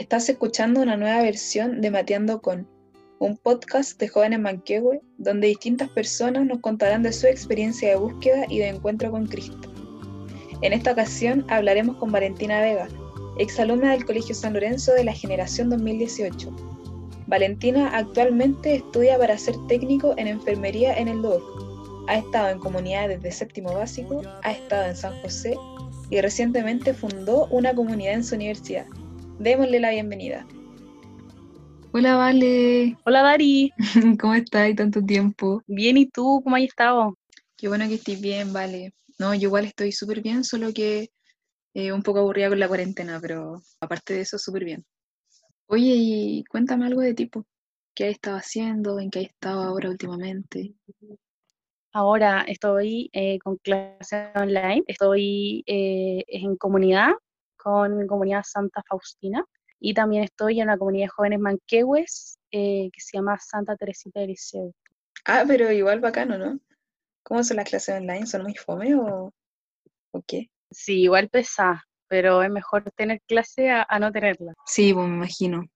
Estás escuchando una nueva versión de Mateando con, un podcast de jóvenes manquehue donde distintas personas nos contarán de su experiencia de búsqueda y de encuentro con Cristo. En esta ocasión hablaremos con Valentina Vega, exalumna del Colegio San Lorenzo de la generación 2018. Valentina actualmente estudia para ser técnico en enfermería en el DOC. Ha estado en comunidades de séptimo básico, ha estado en San José y recientemente fundó una comunidad en su universidad. Démosle la bienvenida. Hola, Vale. Hola, Dari. ¿Cómo estás? Tanto tiempo. Bien, ¿y tú? ¿Cómo has estado? Qué bueno que estés bien, Vale. No, yo igual estoy súper bien, solo que eh, un poco aburrida con la cuarentena, pero aparte de eso, súper bien. Oye, y cuéntame algo de tipo. ¿Qué has estado haciendo? ¿En qué has estado ahora últimamente? Ahora estoy eh, con clase online, estoy eh, en comunidad, con comunidad Santa Faustina, y también estoy en una comunidad de jóvenes manquehues eh, que se llama Santa Teresita de Liceo. Ah, pero igual bacano, ¿no? ¿Cómo son las clases online? ¿Son muy fome o, o qué? Sí, igual pesa, pero es mejor tener clase a, a no tenerla. Sí, pues me imagino.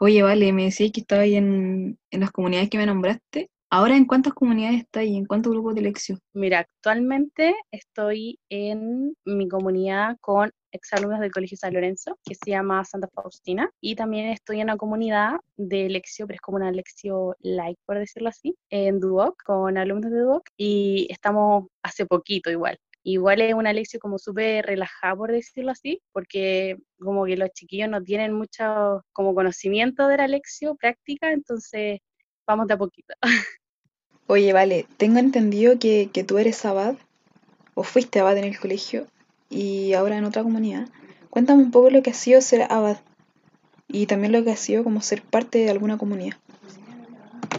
Oye, vale, me decías que estaba ahí en, en las comunidades que me nombraste. Ahora, ¿en cuántas comunidades está y ¿En cuántos grupos de lección? Mira, actualmente estoy en mi comunidad con exalumnos del Colegio San Lorenzo, que se llama Santa Faustina, y también estoy en una comunidad de lección, pero es como una lección like, por decirlo así, en Duoc, con alumnos de Duoc, y estamos hace poquito igual. Igual es una lección como súper relajada, por decirlo así, porque como que los chiquillos no tienen mucho como conocimiento de la lección práctica, entonces vamos de a poquito. Oye, vale, tengo entendido que, que tú eres abad, o fuiste abad en el colegio, y ahora en otra comunidad. Cuéntame un poco lo que ha sido ser abad, y también lo que ha sido como ser parte de alguna comunidad.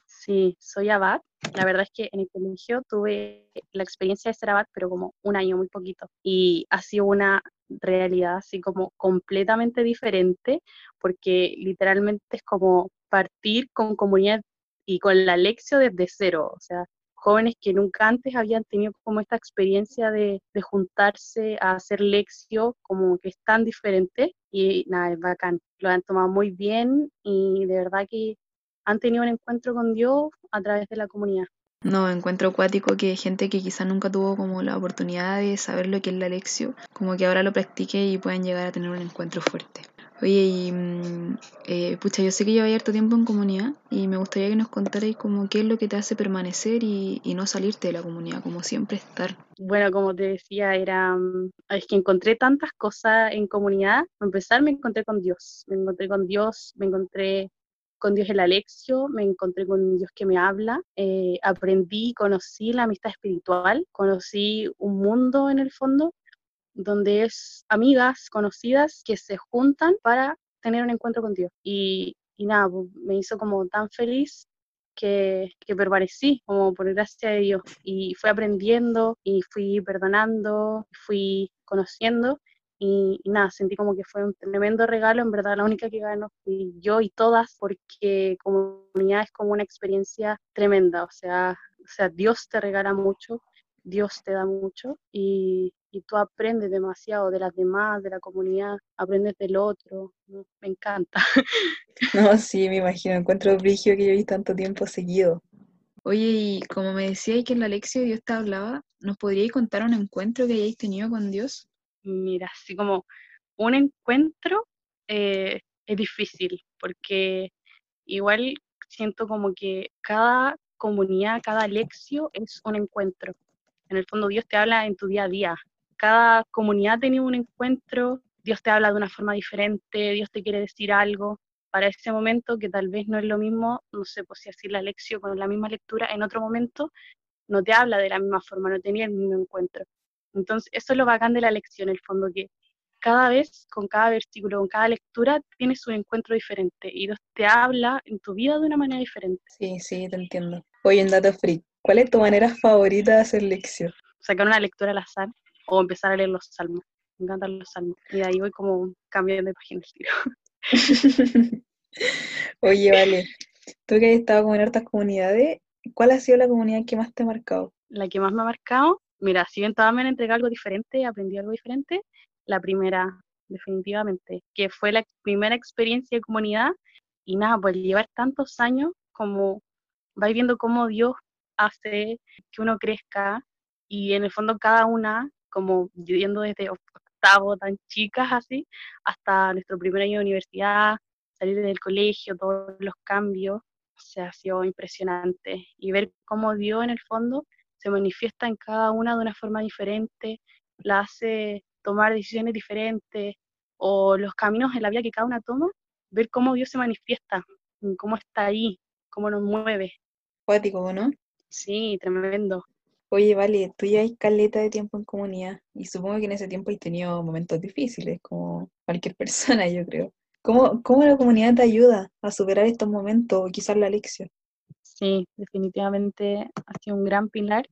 Sí, soy abad. La verdad es que en el colegio tuve la experiencia de ser abad, pero como un año, muy poquito. Y ha sido una realidad así como completamente diferente, porque literalmente es como partir con comunidad y con la lección desde cero, o sea, jóvenes que nunca antes habían tenido como esta experiencia de, de juntarse a hacer lección, como que es tan diferente y nada, es bacán, lo han tomado muy bien y de verdad que han tenido un encuentro con Dios a través de la comunidad. No, encuentro acuático que gente que quizás nunca tuvo como la oportunidad de saber lo que es la lección, como que ahora lo practique y puedan llegar a tener un encuentro fuerte. Oye, y mm, eh, pucha, yo sé que lleváis harto tiempo en comunidad y me gustaría que nos contarais como qué es lo que te hace permanecer y, no salirte de la comunidad, como siempre estar. Bueno, como te decía, era, mm, es que encontré tantas cosas en comunidad. Para empezar, me encontré con Dios, me encontré con Dios, me encontré con Dios el Alexio, me encontré con Dios que me habla, eh, aprendí, conocí la amistad espiritual, conocí un mundo en el fondo donde es amigas conocidas que se juntan para tener un encuentro con Dios. Y, y nada, pues, me hizo como tan feliz que, que permanecí, como por gracia de Dios. Y fui aprendiendo y fui perdonando, fui conociendo. Y, y, nada, sentí como que fue un tremendo regalo, en verdad la única que ganó fui yo y todas, porque comunidad es como una experiencia tremenda, o sea, o sea Dios te regala mucho, Dios te da mucho y, y tú aprendes demasiado de las demás, de la comunidad, aprendes del otro, ¿no? me encanta. No, sí, me imagino, encuentro el brigio que yo vi tanto tiempo seguido. Oye, y como me decíais que en la lección Dios te hablaba, ¿nos podríais contar un encuentro que hayáis tenido con Dios? Mira, así como un encuentro eh, es difícil, porque igual siento como que cada comunidad, cada lección es un encuentro. En el fondo Dios te habla en tu día a día, cada comunidad tiene un encuentro, Dios te habla de una forma diferente, Dios te quiere decir algo para ese momento que tal vez no es lo mismo, no sé, pues si así la lección con la misma lectura, en otro momento no te habla de la misma forma, no tenía el mismo encuentro. Entonces, eso es lo bacán de la lección, el fondo, que cada vez, con cada versículo, con cada lectura, tienes un encuentro diferente y Dios te habla en tu vida de una manera diferente. Sí, sí, te entiendo. Oye, en Dato Freak, ¿cuál es tu manera favorita de hacer lección? Sacar una lectura al azar o empezar a leer los salmos. Me encantan los salmos. Y de ahí voy como cambiando de página Oye, vale. Tú que has estado como en hartas comunidades, ¿cuál ha sido la comunidad que más te ha marcado? La que más me ha marcado, mira, si bien todas me han entregado algo diferente, aprendí algo diferente, la primera, definitivamente, que fue la primera experiencia de comunidad y nada, pues llevar tantos años como vais viendo cómo Dios hace que uno crezca y en el fondo cada una, como yendo desde octavo, tan chicas así, hasta nuestro primer año de universidad, salir del colegio, todos los cambios, se ha sido impresionante. Y ver cómo Dios en el fondo se manifiesta en cada una de una forma diferente, la hace tomar decisiones diferentes, o los caminos en la vida que cada una toma, ver cómo Dios se manifiesta, cómo está ahí, cómo nos mueve. Cuático, ¿no? Sí, tremendo. Oye, vale, tú ya hay caleta de tiempo en comunidad y supongo que en ese tiempo has tenido momentos difíciles, como cualquier persona, yo creo. ¿Cómo, cómo la comunidad te ayuda a superar estos momentos o quizás la lección? Sí, definitivamente ha sido un gran pilar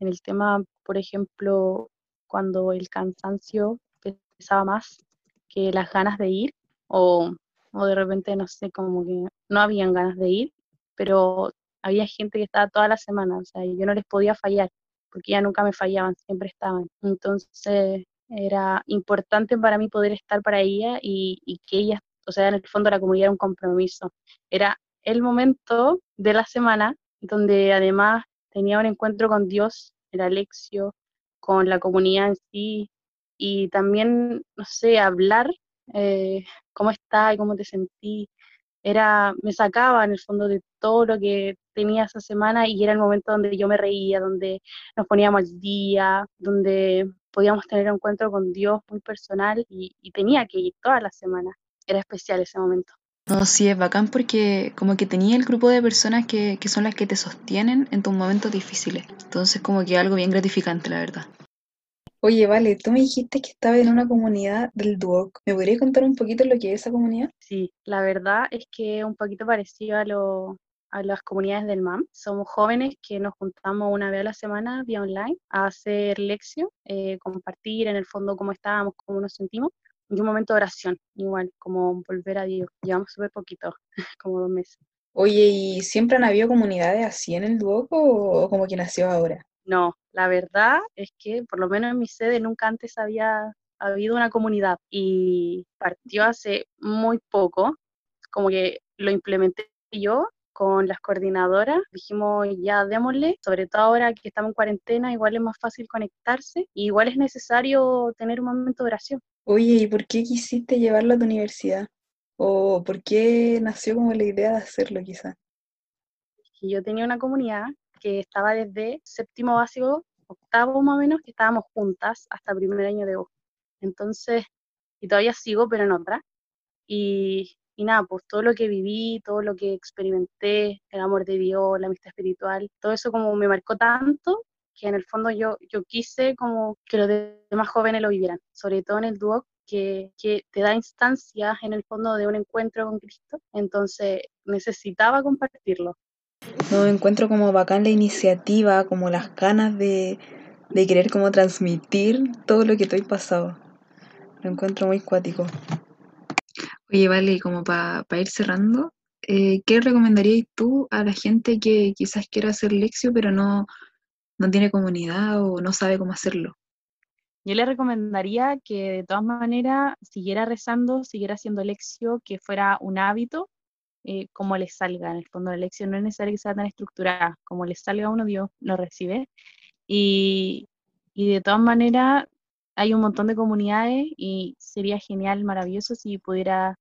en el tema, por ejemplo, cuando el cansancio pesaba más que las ganas de ir o, o de repente, no sé, como que no habían ganas de ir, pero había gente que estaba toda la semana, o sea, yo no les podía fallar, porque ya nunca me fallaban, siempre estaban. Entonces era importante para mí poder estar para ella y, que ella, o sea, en el fondo la comunidad era un compromiso. Era el momento de la semana donde además tenía un encuentro con Dios, el Alexio, con la comunidad en sí, y también, no sé, hablar eh, cómo está y cómo te sentí. Era, me sacaba en el fondo de todo lo que tenía esa semana y era el momento donde yo me reía, donde nos poníamos al día, donde podíamos tener un encuentro con Dios muy personal y, tenía que ir toda la semana. Era especial ese momento. No, sí, es bacán porque como que tenía el grupo de personas que, que son las que te sostienen en tus momentos difíciles. Entonces como que algo bien gratificante, la verdad. Oye, vale, tú me dijiste que estaba en una comunidad del Duoc. ¿Me podrías contar un poquito lo que es esa comunidad? Sí, la verdad es que es un poquito parecido a, lo, a las comunidades del MAM. Somos jóvenes que nos juntamos una vez a la semana vía online a hacer lección, eh, compartir en el fondo cómo estábamos, cómo nos sentimos y un momento de oración, igual, como volver a Dios. Llevamos súper poquito, como dos meses. Oye, ¿y siempre han habido comunidades así en el Duoc o, o como que nació ahora? No, la verdad es que por lo menos en mi sede nunca antes había habido una comunidad y partió hace muy poco, como que lo implementé yo con las coordinadoras, dijimos ya démosle, sobre todo ahora que estamos en cuarentena, igual es más fácil conectarse y igual es necesario tener un momento de oración. Oye, ¿y por qué quisiste llevarlo a tu universidad? ¿O por qué nació como la idea de hacerlo quizá? Y yo tenía una comunidad que estaba desde séptimo básico, octavo más o menos, que estábamos juntas hasta primer año de U. Entonces, y todavía sigo, pero en otra. Y, y nada, pues todo lo que viví, todo lo que experimenté, el amor de Dios, la amistad espiritual, todo eso como me marcó tanto que en el fondo yo, yo quise como que los demás jóvenes lo vivieran, sobre todo en el dúo que, que, te da instancias en el fondo de un encuentro con Cristo, entonces necesitaba compartirlo. No encuentro como bacán la iniciativa, como las ganas de, de querer como transmitir todo lo que estoy pasado. Lo encuentro muy cuático. Oye, vale, como para pa ir cerrando, eh, ¿qué recomendarías tú a la gente que quizás quiera hacer Lexio pero no, no tiene comunidad o no sabe cómo hacerlo? Yo le recomendaría que de todas maneras siguiera rezando, siguiera haciendo Lexio, que fuera un hábito, eh, como les salga. En el fondo, la lección no es necesario que sea tan estructurada. Como les salga a uno, Dios lo recibe. Y, y de todas maneras, hay un montón de comunidades y sería genial, maravilloso si pudiera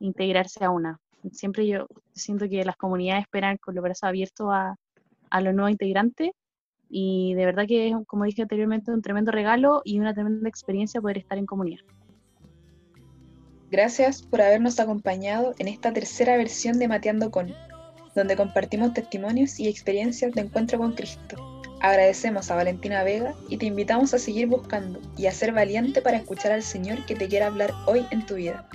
integrarse a una. Siempre yo siento que las comunidades esperan con los brazos abiertos a, a los nuevos integrantes y de verdad que es, como dije anteriormente, un tremendo regalo y una tremenda experiencia poder estar en comunidad. Gracias por habernos acompañado en esta tercera versión de Mateando con, donde compartimos testimonios y experiencias de encuentro con Cristo. Agradecemos a Valentina Vega y te invitamos a seguir buscando y a ser valiente para escuchar al Señor que te quiera hablar hoy en tu vida.